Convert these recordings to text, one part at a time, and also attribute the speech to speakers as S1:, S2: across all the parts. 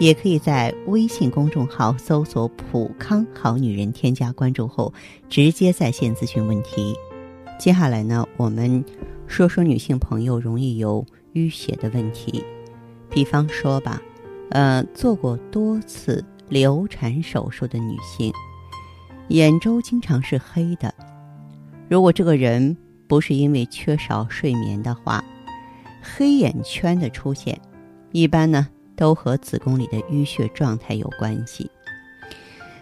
S1: 也可以在微信公众号搜索“普康好女人”，添加关注后直接在线咨询问题。接下来呢，我们说说女性朋友容易有淤血的问题。比方说吧，呃，做过多次流产手术的女性，眼周经常是黑的。如果这个人不是因为缺少睡眠的话，黑眼圈的出现，一般呢。都和子宫里的淤血状态有关系。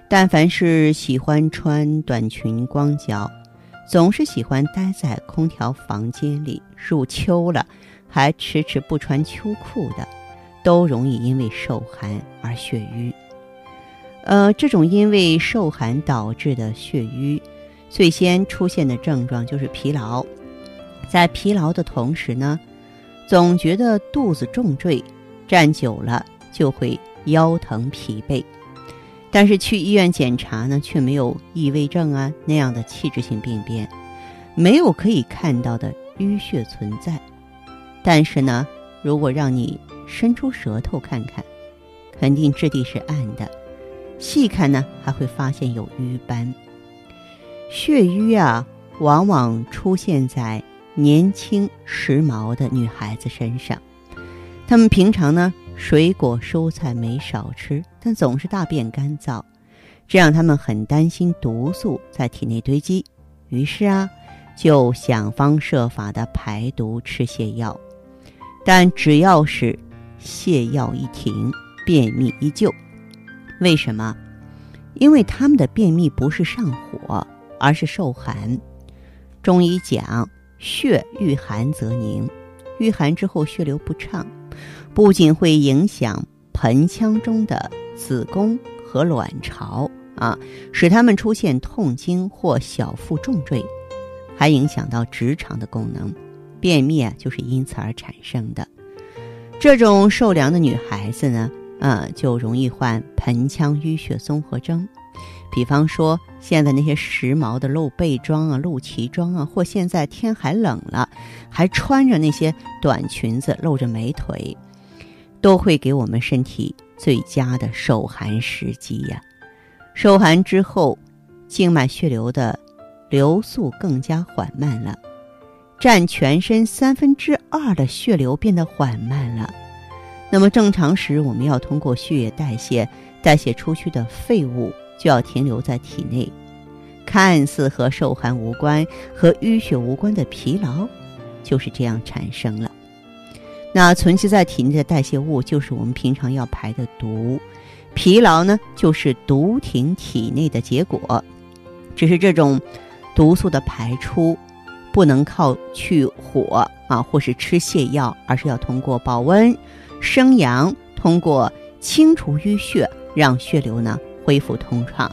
S1: 但凡是喜欢穿短裙、光脚，总是喜欢待在空调房间里，入秋了还迟迟不穿秋裤的，都容易因为受寒而血瘀。呃，这种因为受寒导致的血瘀，最先出现的症状就是疲劳。在疲劳的同时呢，总觉得肚子重坠。站久了就会腰疼疲惫，但是去医院检查呢，却没有异位症啊那样的器质性病变，没有可以看到的淤血存在。但是呢，如果让你伸出舌头看看，肯定质地是暗的，细看呢还会发现有瘀斑。血瘀啊，往往出现在年轻时髦的女孩子身上。他们平常呢，水果蔬菜没少吃，但总是大便干燥，这让他们很担心毒素在体内堆积，于是啊，就想方设法的排毒吃泻药，但只要是泻药一停，便秘依旧。为什么？因为他们的便秘不是上火，而是受寒。中医讲，血遇寒则凝，遇寒之后血流不畅。不仅会影响盆腔中的子宫和卵巢啊，使它们出现痛经或小腹重坠，还影响到直肠的功能，便秘啊就是因此而产生的。这种受凉的女孩子呢，呃，就容易患盆腔淤血综合征。比方说，现在那些时髦的露背装啊、露脐装啊，或现在天还冷了，还穿着那些短裙子露着美腿。都会给我们身体最佳的受寒时机呀。受寒之后，静脉血流的流速更加缓慢了，占全身三分之二的血流变得缓慢了。那么正常时，我们要通过血液代谢，代谢出去的废物就要停留在体内。看似和受寒无关、和淤血无关的疲劳，就是这样产生了。那存积在体内的代谢物，就是我们平常要排的毒。疲劳呢，就是毒停体内的结果。只是这种毒素的排出，不能靠去火啊，或是吃泻药，而是要通过保温、生阳，通过清除淤血，让血流呢恢复通畅。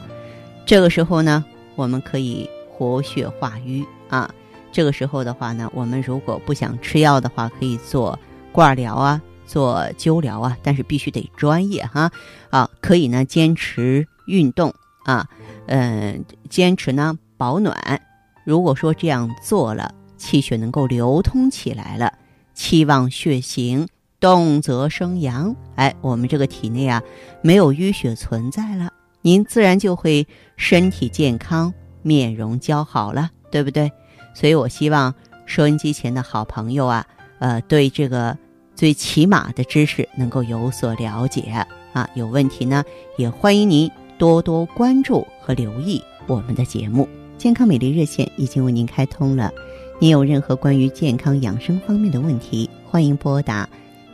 S1: 这个时候呢，我们可以活血化瘀啊。这个时候的话呢，我们如果不想吃药的话，可以做。挂疗啊，做灸疗啊，但是必须得专业哈啊，可以呢坚持运动啊，嗯，坚持呢保暖。如果说这样做了，气血能够流通起来了，气旺血行，动则生阳，哎，我们这个体内啊没有淤血存在了，您自然就会身体健康，面容姣好了，对不对？所以我希望收音机前的好朋友啊，呃，对这个。最起码的知识能够有所了解啊，有问题呢，也欢迎您多多关注和留意我们的节目。健康美丽热线已经为您开通了，您有任何关于健康养生方面的问题，欢迎拨打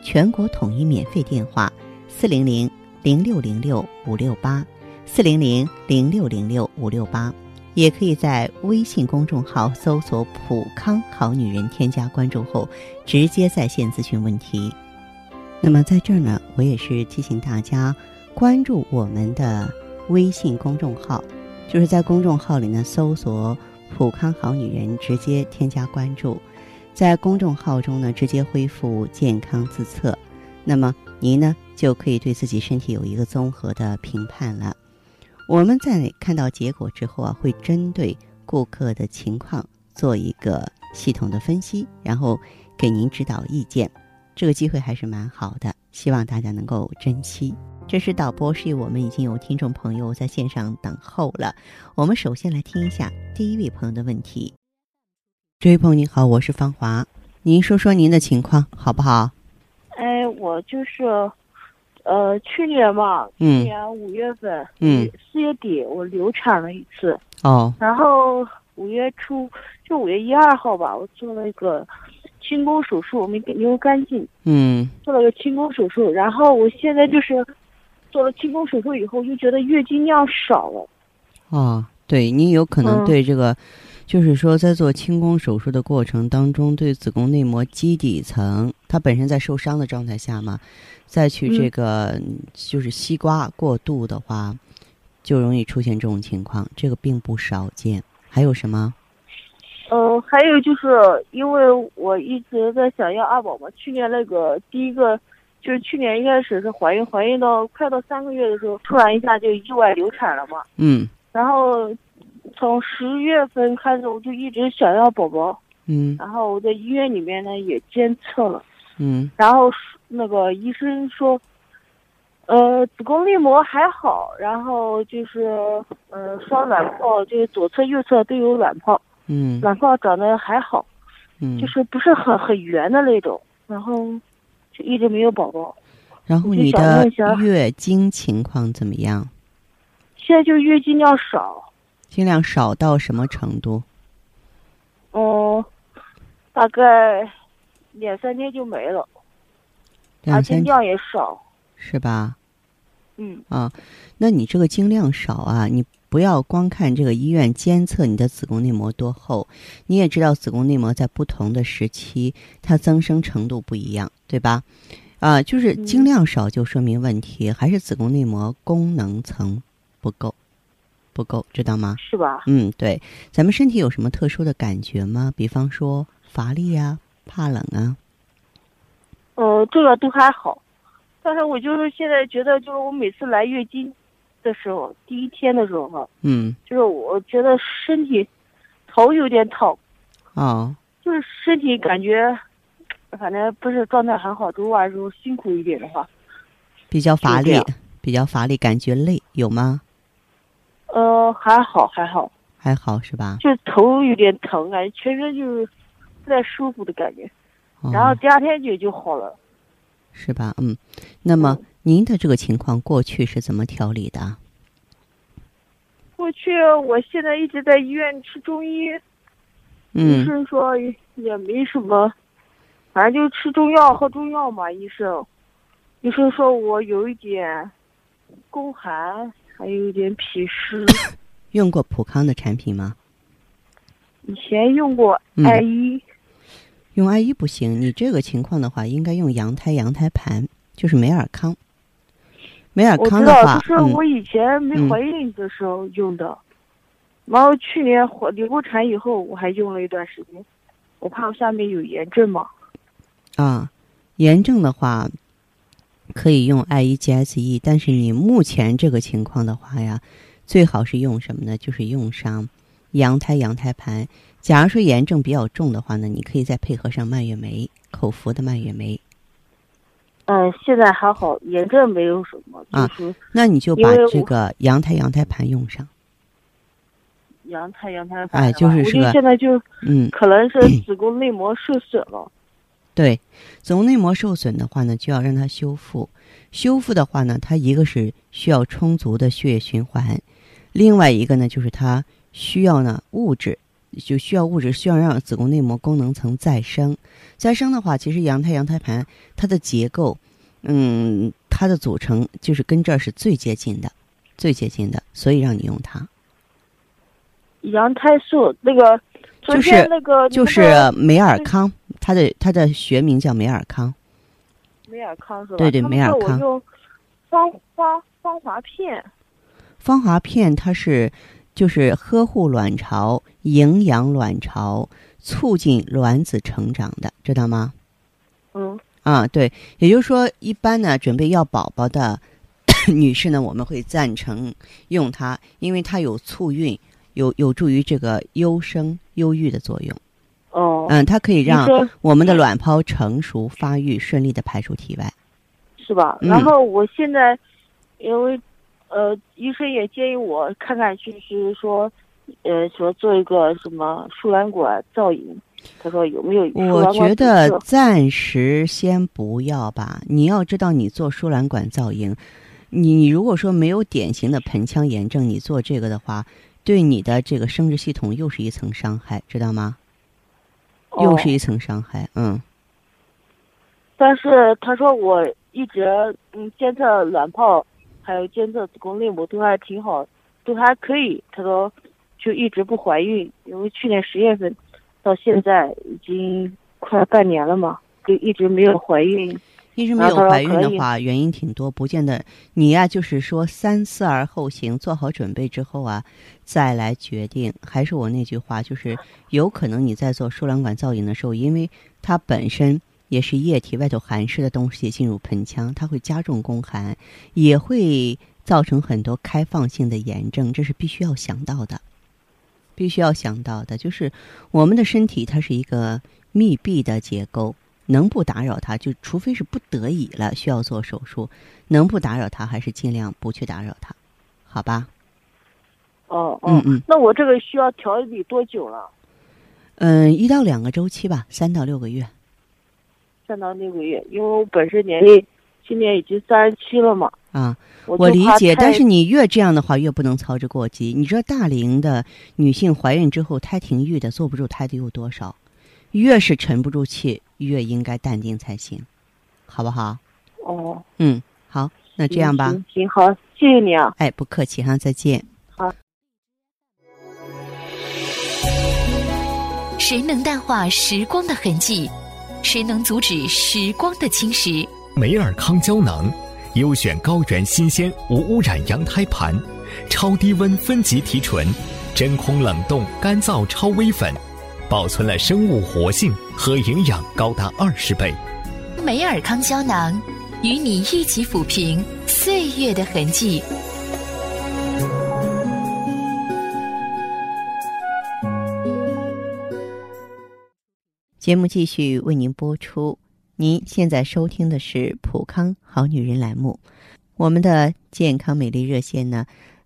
S1: 全国统一免费电话四零零零六零六五六八四零零零六零六五六八。也可以在微信公众号搜索“普康好女人”，添加关注后直接在线咨询问题。那么在这儿呢，我也是提醒大家关注我们的微信公众号，就是在公众号里呢搜索““普康好女人”直接添加关注，在公众号中呢直接恢复“健康自测”，那么您呢就可以对自己身体有一个综合的评判了。我们在看到结果之后啊，会针对顾客的情况做一个系统的分析，然后给您指导意见。这个机会还是蛮好的，希望大家能够珍惜。这是导播示意我们已经有听众朋友在线上等候了。我们首先来听一下第一位朋友的问题。这位朋友您好，我是芳华，您说说您的情况好不好？
S2: 哎，我就是。呃，去年嘛，去年五月份，
S1: 嗯，
S2: 四月底我流产了一次，
S1: 哦，
S2: 然后五月初，就五月一二号吧，我做了一个清宫手术，没流干净，
S1: 嗯，
S2: 做了个清宫手术，然后我现在就是做了清宫手术以后，就觉得月经量少了，
S1: 哦，对你有可能对这个。就是说，在做清宫手术的过程当中，对子宫内膜基底层，它本身在受伤的状态下嘛，再去这个就是西瓜过度的话，就容易出现这种情况，这个并不少见。还有什么？
S2: 呃，还有就是因为我一直在想要二宝嘛，去年那个第一个就是去年一开始是怀孕，怀孕到快到三个月的时候，突然一下就意外流产了嘛。
S1: 嗯。
S2: 然后。从十月份开始，我就一直想要宝宝。
S1: 嗯。
S2: 然后我在医院里面呢也监测了。
S1: 嗯。
S2: 然后那个医生说，呃，子宫内膜还好，然后就是呃，双卵泡，就是左侧右侧都有卵泡。
S1: 嗯。
S2: 卵泡长得还好。
S1: 嗯。
S2: 就是不是很很圆的那种，然后就一直没有宝宝。
S1: 然后你的月经情况怎么样？
S2: 现在就月经量少。
S1: 经量少到什么程度？
S2: 哦，大概两三天就没了，
S1: 而且
S2: 量也少，
S1: 是吧？
S2: 嗯
S1: 啊，那你这个经量少啊，你不要光看这个医院监测你的子宫内膜多厚，你也知道子宫内膜在不同的时期它增生程度不一样，对吧？啊，就是经量少就说明问题，还是子宫内膜功能层不够。不够，知道吗？
S2: 是吧？
S1: 嗯，对，咱们身体有什么特殊的感觉吗？比方说乏力呀、怕冷啊。
S2: 呃，这个都还好，但是我就是现在觉得，就是我每次来月经的时候，第一天的时候哈，
S1: 嗯，
S2: 就是我觉得身体头有点疼，
S1: 哦，
S2: 就是身体感觉反正不是状态很好，周晚时候辛苦一点的话，
S1: 比较乏力，比较乏力，感觉累，有吗？
S2: 呃，还好，还好，
S1: 还好是吧？
S2: 就头有点疼，感觉全身就是不太舒服的感觉，然后第二天就就好了，
S1: 是吧？嗯，那么您的这个情况过去是怎么调理的？
S2: 过去我现在一直在医院吃中医，医生说也没什么，反正就吃中药喝中药嘛。医生，医生说我有一点宫寒。还有一点脾湿，
S1: 用过普康的产品吗？
S2: 以前用过艾依，
S1: 用艾依不行。你这个情况的话，应该用羊胎羊胎盘，就是美尔康。美尔康的话，
S2: 就是我以前没怀孕的时候用的，然后去年怀流过产以后，我还用了一段时间，我怕我下面有炎症嘛。
S1: 啊，炎症的话。可以用 I E G S E，但是你目前这个情况的话呀，最好是用什么呢？就是用上羊胎羊胎盘。假如说炎症比较重的话呢，你可以再配合上蔓越莓，口服的蔓越莓。
S2: 嗯，现在还好，炎症没有什么。
S1: 啊，那你就把这个羊胎羊胎盘用上。
S2: 羊胎羊胎盘，
S1: 哎，就是说，
S2: 现在就
S1: 嗯，
S2: 可能是子宫内膜受损了。
S1: 对，子宫内膜受损的话呢，就要让它修复。修复的话呢，它一个是需要充足的血液循环，另外一个呢，就是它需要呢物质，就需要物质，需要让子宫内膜功能层再生。再生的话，其实羊胎羊胎盘它的结构，嗯，它的组成就是跟这儿是最接近的，最接近的，所以让你用它。
S2: 羊胎素那个。
S1: 就是
S2: 那个
S1: 就是美尔康，它的它的学名叫美尔康。
S2: 美尔康是吧？
S1: 对对，美尔康。
S2: 芳芳芳华片。
S1: 芳华片它是，就是呵护卵巢、营养卵巢、促进卵子成长的，知道吗？
S2: 嗯。
S1: 啊，对，也就是说，一般呢，准备要宝宝的 女士呢，我们会赞成用它，因为它有促孕，有有助于这个优生优育的作用。
S2: 哦。
S1: 嗯，它可以让我们的卵泡成熟发育，顺利的排出体外。
S2: 是吧？然后我现在，因为呃，医生也建议我看看，就是说，呃，说做一个什么输卵管造影。他说有没有？
S1: 我觉得暂时先不要吧。你要知道，你做输卵管造影，你如果说没有典型的盆腔炎症，你做这个的话，对你的这个生殖系统又是一层伤害，知道吗？又是一层伤害，嗯。
S2: 但是他说我一直嗯监测卵泡，还有监测子宫内膜都还挺好，都还可以。他说就一直不怀孕，因为去年十月份。到现在已经快半年了嘛，就一直没有怀孕。
S1: 一直没有怀孕的话，原因挺多，不见得。你呀，就是说三思而后行，做好准备之后啊，再来决定。还是我那句话，就是有可能你在做输卵管造影的时候，因为它本身也是液体，外头含湿的东西进入盆腔，它会加重宫寒，也会造成很多开放性的炎症，这是必须要想到的。必须要想到的就是，我们的身体它是一个密闭的结构，能不打扰他，就除非是不得已了需要做手术，能不打扰他还是尽量不去打扰他，好吧？
S2: 哦，嗯嗯，那我这个需要调理多久了？
S1: 嗯，一到两个周期吧，三到六个月。
S2: 三到六个月，因为我本身年龄今年已经三十七了嘛。
S1: 啊，我理解，但是你越这样的话，越不能操之过急。你知道大龄的女性怀孕之后胎停育的坐不住胎的有多少？越是沉不住气，越应该淡定才行，好不好？
S2: 哦，
S1: 嗯，好，那这样吧。
S2: 行，好，谢谢你啊。
S1: 哎，不客气哈，再见。
S2: 好。
S3: 谁能淡化时光的痕迹？谁能阻止时光的侵蚀？
S4: 美尔康胶囊。优选高原新鲜无污染羊胎盘，超低温分级提纯，真空冷冻干燥超微粉，保存了生物活性和营养高达二十倍。
S3: 美尔康胶囊，与你一起抚平岁月的痕迹。
S1: 节目继续为您播出。您现在收听的是《普康好女人》栏目，我们的健康美丽热线呢，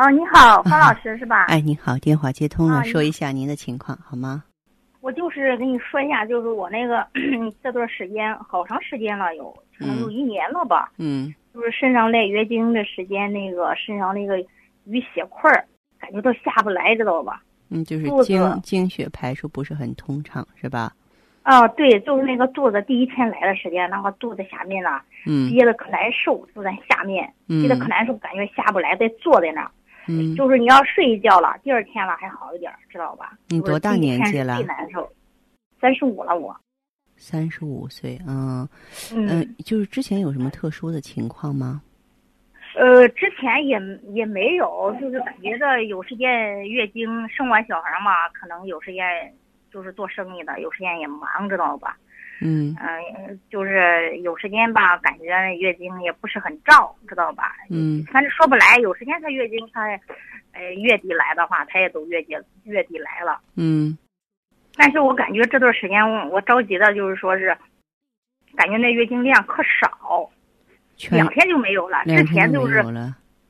S5: 哦，你好，方老师是吧？
S1: 哎，你好，电话接通了，说一下您的情况好吗？
S5: 我就是跟你说一下，就是我那个 这段时间好长时间了，有可能有一年了吧。
S1: 嗯。
S5: 就是身上来月经的时间，那个身上那个淤血块儿，感觉都下不来，知道吧？
S1: 嗯，就是经经血排出不是很通畅，是吧？
S5: 啊，对，就是那个肚子第一天来的时间，那个肚子下面呢，憋得可难受，就在下面，憋得可难受，感觉下不来，得坐在那儿。
S1: 嗯，
S5: 就是你要睡一觉了，第二天了还好一点，知道吧？
S1: 你多大年纪了？
S5: 最难受，三十五了我。
S1: 三十五岁，嗯，嗯，就是之前有什么特殊的情况吗？
S5: 呃，之前也也没有，就是感觉着有时间月经，生完小孩嘛，可能有时间。就是做生意的，有时间也忙，知道吧？
S1: 嗯
S5: 嗯，就是有时间吧，感觉月经也不是很照，知道吧？
S1: 嗯，
S5: 反正说不来，有时间她月经她，呃，月底来的话，她也都月底月底来了。
S1: 嗯，
S5: 但是我感觉这段时间我着急的就是说是，感觉那月经量可少，两天就没有了。之前就是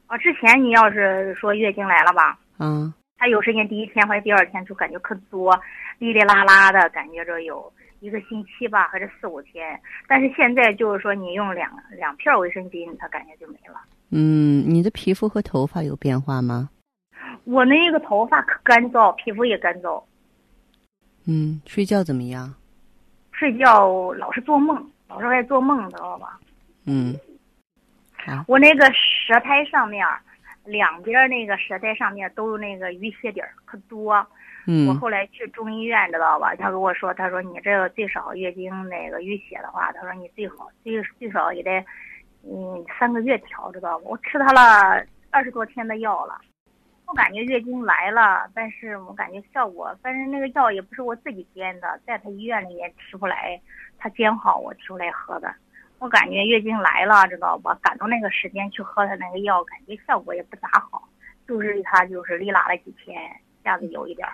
S5: 啊，之前你要是说月经来了吧，
S1: 嗯。
S5: 她有时间第一天或者第二天就感觉可多，哩哩啦啦的感觉着有一个星期吧，还是四五天。但是现在就是说你用两两片卫生巾，它感觉就没了。
S1: 嗯，你的皮肤和头发有变化吗？
S5: 我那个头发可干燥，皮肤也干燥。
S1: 嗯，睡觉怎么样？
S5: 睡觉老是做梦，老是爱做梦，知道吧？
S1: 嗯。
S5: 我那个舌苔上面，两边那个舌苔上面都有那个淤血点儿，可多。我后来去中医院，知道吧？他跟我说，他说你这个最少月经那个淤血的话，他说你最好最最少也得，嗯，三个月调，知道吧？我吃他了二十多天的药了，我感觉月经来了，但是我感觉效果，反正那个药也不是我自己煎的，在他医院里面提出来，他煎好我提出来喝的。我感觉月经来了，知道吧？赶到那个时间去喝他那个药，感觉效果也不咋好，就是他就是利拉了几天，下子有一点儿，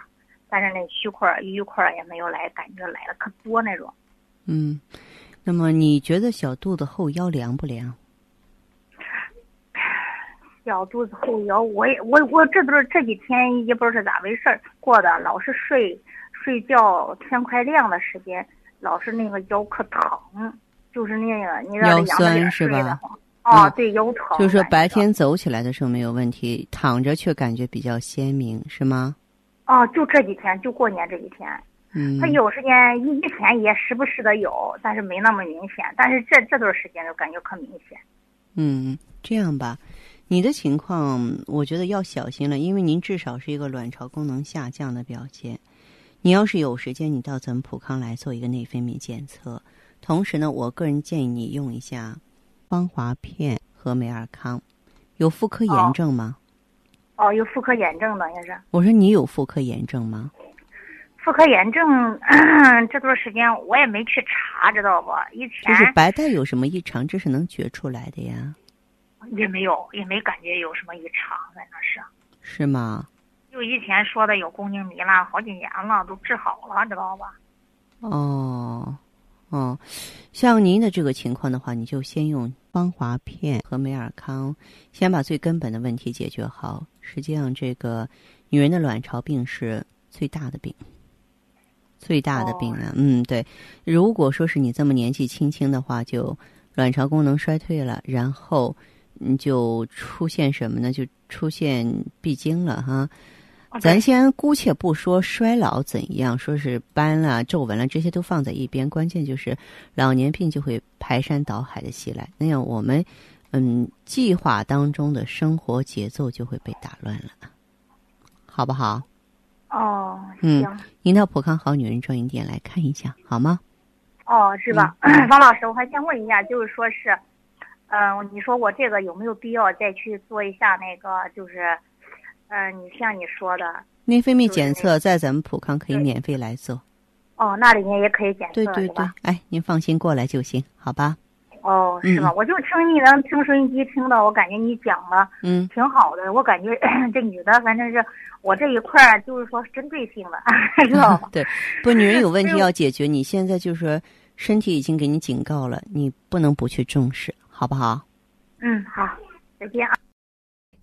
S5: 但是那虚块儿、瘀块儿也没有来，感觉来了可多那种。
S1: 嗯，那么你觉得小肚子后腰凉不凉？
S5: 小肚子后腰，我也我我这都是这几天也不知道是咋回事儿过的，老是睡睡觉天快亮的时间，老是那个腰可疼。就是那个，你
S1: 腰酸是吧？
S5: 哦，对，腰疼。
S1: 就是说白天走起来的时候没有问题，躺着却感觉比较鲜明，是吗？
S5: 哦，就这几天，就过年这几天。
S1: 嗯。
S5: 他有时间一一天也时不时的有，但是没那么明显。但是这这段时间就感觉可明显。
S1: 嗯，这样吧，你的情况我觉得要小心了，因为您至少是一个卵巢功能下降的表现。你要是有时间，你到咱们普康来做一个内分泌检测。同时呢，我个人建议你用一下芳华片和美尔康。有妇科炎症吗？
S5: 哦，有妇科炎症的也是。
S1: 我说你有妇科炎症吗？
S5: 妇科炎症 这段时间我也没去查，知道不？以前
S1: 就是白带有什么异常，这是能觉出来的呀。
S5: 也没有，也没感觉有什么异常，反正是。
S1: 是吗？
S5: 就以前说的有宫颈糜烂，好几年了，都治好了，知道吧？
S1: 哦。哦，像您的这个情况的话，你就先用芳华片和美尔康，先把最根本的问题解决好。实际上，这个女人的卵巢病是最大的病，最大的病了。嗯，对。如果说是你这么年纪轻轻的话，就卵巢功能衰退了，然后你就出现什么呢？就出现闭经了哈。咱先姑且不说衰老怎样，说是斑了、皱纹了，这些都放在一边。关键就是老年病就会排山倒海的袭来，那样我们嗯计划当中的生活节奏就会被打乱了，好不好？
S5: 哦，
S1: 嗯，您到普康好女人专营店来看一下好吗？
S5: 哦，是吧？王老师，我还想问一下，就是说是，嗯，你说我这个有没有必要再去做一下那个，就是？嗯，你像你说的
S1: 内分泌检测，在咱们普康可以免费来做。
S5: 哦，那里面也可以检测，
S1: 对对对，哎，您放心过来就行，好吧？
S5: 哦，是吗？我就听你能听收音机听到，我感觉你讲的嗯挺好的，我感觉 这女的反正是我这一块儿就是说针对性的，知道吗？
S1: 对，不，女人有问题要解决，你现在就是说身体已经给你警告了，你不能不去重视，好不好？
S5: 嗯，好，再见啊。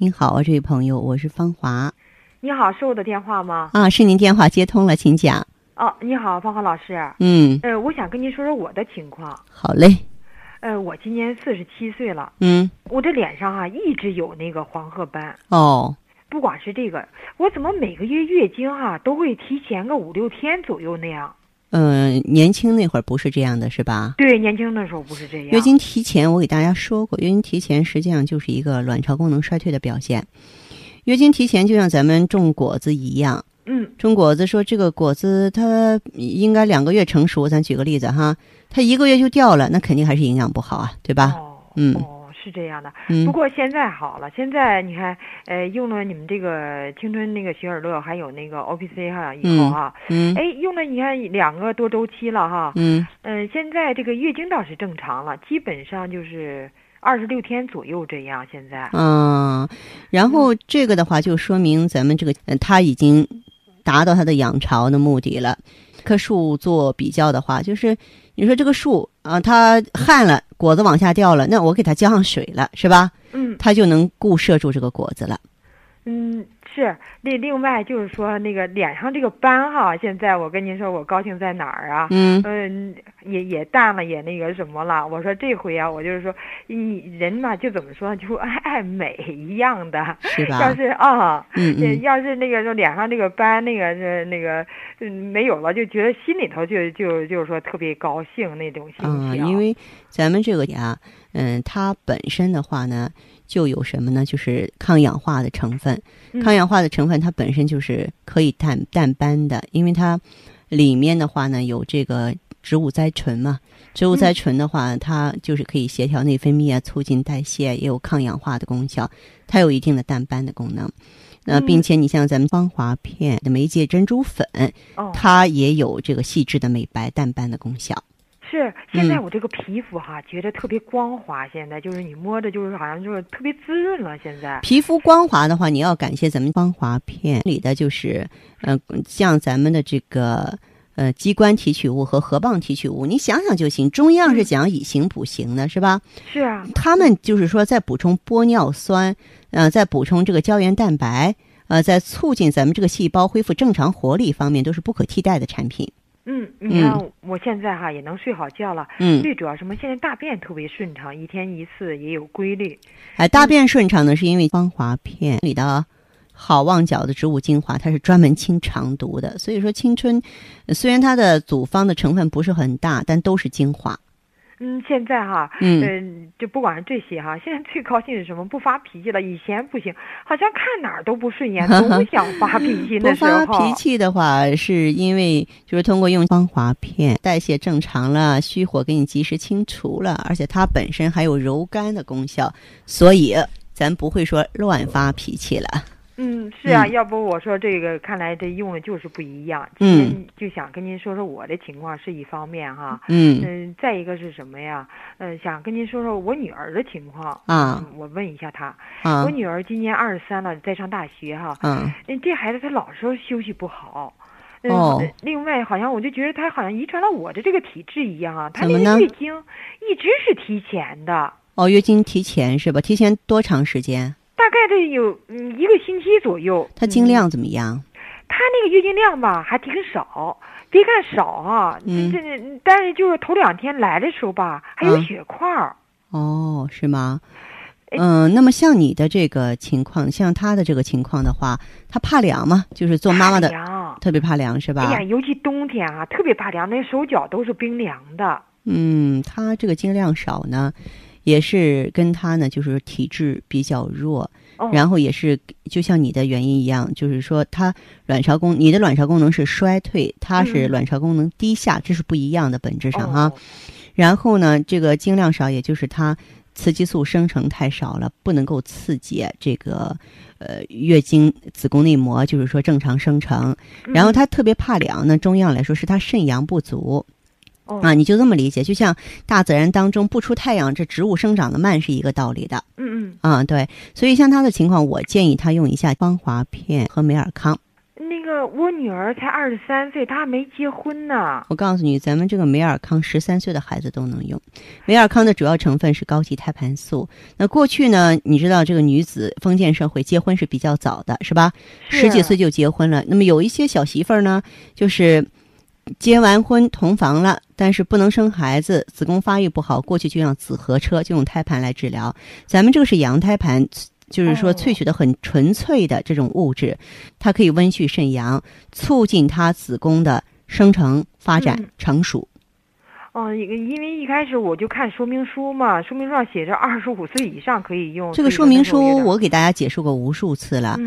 S1: 您好啊，这位朋友，我是方华。
S6: 你好，是我的电话吗？
S1: 啊，是您电话接通了，请讲。
S6: 哦，你好，方华老师。
S1: 嗯。
S6: 呃，我想跟您说说我的情况。
S1: 好嘞。
S6: 呃，我今年四十七岁了。
S1: 嗯。
S6: 我这脸上哈一直有那个黄褐斑。
S1: 哦。
S6: 不管是这个，我怎么每个月月经哈都会提前个五六天左右那样？
S1: 嗯，年轻那会儿不是这样的是吧？
S6: 对，年轻的时候不是这样。
S1: 月经提前，我给大家说过，月经提前实际上就是一个卵巢功能衰退的表现。月经提前就像咱们种果子一样，
S6: 嗯，
S1: 种果子说这个果子它应该两个月成熟，咱举个例子哈，它一个月就掉了，那肯定还是营养不好啊，对吧？
S6: 哦，
S1: 嗯。
S6: 是这样的，不过现在好了。现在你看，呃，用了你们这个青春那个雪尔乐，还有那个 O P C 哈，以后哈，
S1: 嗯，
S6: 哎，用了你看两个多周期了哈，
S1: 嗯，
S6: 嗯，现在这个月经倒是正常了，基本上就是二十六天左右这样。现在，
S1: 嗯，然后这个的话就说明咱们这个，它已经达到它的养巢的目的了。棵树做比较的话，就是你说这个树啊，它旱了，果子往下掉了，那我给它浇上水了，是吧？
S6: 嗯，
S1: 它就能固摄住这个果子了。
S6: 嗯。是另另外就是说那个脸上这个斑哈，现在我跟您说我高兴在哪儿啊？
S1: 嗯
S6: 嗯，也也淡了，也那个什么了。我说这回啊，我就是说，你人嘛就怎么说，就爱爱美一样的，
S1: 是吧？
S6: 要是啊，
S1: 嗯
S6: 嗯，要是那个说脸上这个斑那个是那个嗯没有了，就觉得心里头就就就是说特别高兴那种心情。
S1: 啊，因为咱们这个呀，嗯，它本身的话呢。就有什么呢？就是抗氧化的成分，抗氧化的成分它本身就是可以淡淡斑的，因为它里面的话呢有这个植物甾醇嘛，植物甾醇的话它就是可以协调内分泌啊，促进代谢，也有抗氧化的功效，它有一定的淡斑的功能。那并且你像咱们芳华片的媒介珍珠粉，它也有这个细致的美白淡斑的功效。
S6: 是，现在我这个皮肤哈，觉得特别光滑。现在就是你摸着，就是好像就是特别滋润了。现在
S1: 皮肤光滑的话，你要感谢咱们光滑片里的就是，呃，像咱们的这个呃鸡冠提取物和河蚌提取物，你想想就行。中药是讲以形补形的，是吧？
S6: 是啊。
S1: 他们就是说在补充玻尿酸，呃，在补充这个胶原蛋白，呃，在促进咱们这个细胞恢复正常活力方面，都是不可替代的产品。
S6: 嗯，你看我现在哈也能睡好觉了。
S1: 嗯，
S6: 最主要什么？现在大便特别顺畅，一天一次也有规律。
S1: 哎，大便顺畅呢，是因为芳华片里的好望角的植物精华，它是专门清肠毒的。所以说，青春虽然它的组方的成分不是很大，但都是精华。
S6: 嗯，现在哈，嗯，就不管是这些哈，现在最高兴是什么？不发脾气了。以前不行，好像看哪儿都不顺眼，总想发脾气。
S1: 不发脾气的话，是因为就是通过用芳华片，代谢正常了，虚火给你及时清除了，而且它本身还有柔肝的功效，所以咱不会说乱发脾气了。
S6: 嗯，是啊，要不我说这个，看来这用的就是不一样。今天就想跟您说说我的情况是一方面哈，
S1: 嗯
S6: 嗯，再一个是什么呀？嗯，想跟您说说我女儿的情况
S1: 啊。
S6: 我问一下她，
S1: 啊，
S6: 我女儿今年二十三了，在上大学哈。
S1: 嗯，
S6: 这孩子她老说休息不好。
S1: 哦。
S6: 另外，好像我就觉得她好像遗传了我的这个体质一样啊，她那个月经一直是提前的。
S1: 哦，月经提前是吧？提前多长时间？
S6: 大概得有嗯一个星期左右。
S1: 它经量怎么样？
S6: 它那个月经量吧还挺少，别看少啊，这这但是就是头两天来的时候吧，还有血块儿。
S1: 哦，是吗？嗯，那么像你的这个情况，像他的这个情况的话，他怕凉吗？就是做妈妈的特别怕凉是吧？
S6: 哎呀，尤其冬天啊，特别怕凉，那手脚都是冰凉的。
S1: 嗯，他这个经量少呢。也是跟他呢，就是体质比较弱，然后也是就像你的原因一样，就是说他卵巢功，你的卵巢功能是衰退，他是卵巢功能低下，这是不一样的本质上哈。然后呢，这个经量少，也就是他雌激素生成太少了，不能够刺激这个呃月经子宫内膜，就是说正常生成。然后他特别怕凉呢，中药来说是他肾阳不足。啊，你就这么理解，就像大自然当中不出太阳，这植物生长的慢是一个道理的。
S6: 嗯嗯。
S1: 啊，对，所以像他的情况，我建议他用一下芳华片和美尔康。
S6: 那个，我女儿才二十三岁，她还没结婚呢。
S1: 我告诉你，咱们这个美尔康十三岁的孩子都能用。美尔康的主要成分是高级胎盘素。那过去呢，你知道这个女子封建社会结婚是比较早的，是吧？十几岁就结婚了。那么有一些小媳妇儿呢，就是。结完婚同房了，但是不能生孩子，子宫发育不好，过去就用子和车，就用胎盘来治疗。咱们这个是羊胎盘，就是说萃取的很纯粹的这种物质，它可以温煦肾阳，促进它子宫的生成、发展、成熟。
S6: 哦，因为一开始我就看说明书嘛，说明书上写着二十五岁以上可以用。
S1: 这个说明书我给大家解释过无数次了，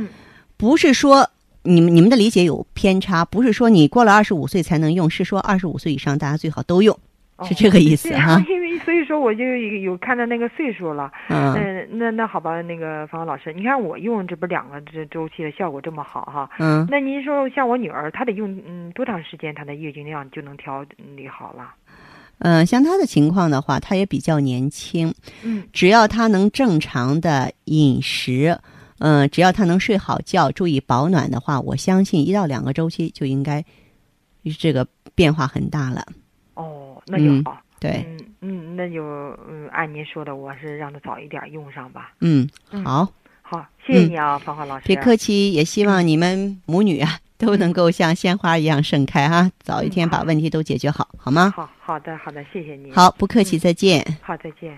S1: 不是说。你们你们的理解有偏差，不是说你过了二十五岁才能用，是说二十五岁以上大家最好都用，是这个意思哈。
S6: 因为所以说我就有看到那个岁数了。嗯。那那好吧，那个方老师，你看我用这不两个这周期的效果这么好哈。
S1: 嗯。
S6: 那您说像我女儿，她得用嗯多长时间，她的月经量就能调理好了？
S1: 嗯，像她的情况的话，她也比较年轻。
S6: 嗯。
S1: 只要她能正常的饮食。嗯，只要他能睡好觉，注意保暖的话，我相信一到两个周期就应该这个变化很大了。
S6: 哦，那就好。
S1: 对，
S6: 嗯嗯，那就嗯按您说的，我是让他早一点用上吧。
S1: 嗯，好，
S6: 好，谢谢你啊，芳华老师。
S1: 别客气，也希望你们母女啊 都能够像鲜花一样盛开哈，早一天把问题都解决好，好吗？
S6: 好好的好的，谢谢你。
S1: 好，不客气，再见。
S6: 好，再见。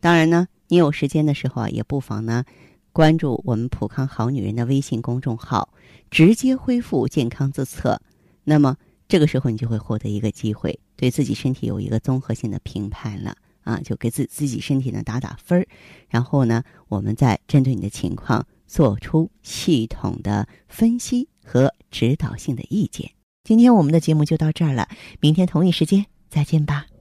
S1: 当然呢，你有时间的时候啊，也不妨呢关注我们“普康好女人”的微信公众号，直接恢复健康自测。那么。这个时候，你就会获得一个机会，对自己身体有一个综合性的评判了啊！就给自自己身体呢打打分儿，然后呢，我们再针对你的情况做出系统的分析和指导性的意见。今天我们的节目就到这儿了，明天同一时间再见吧。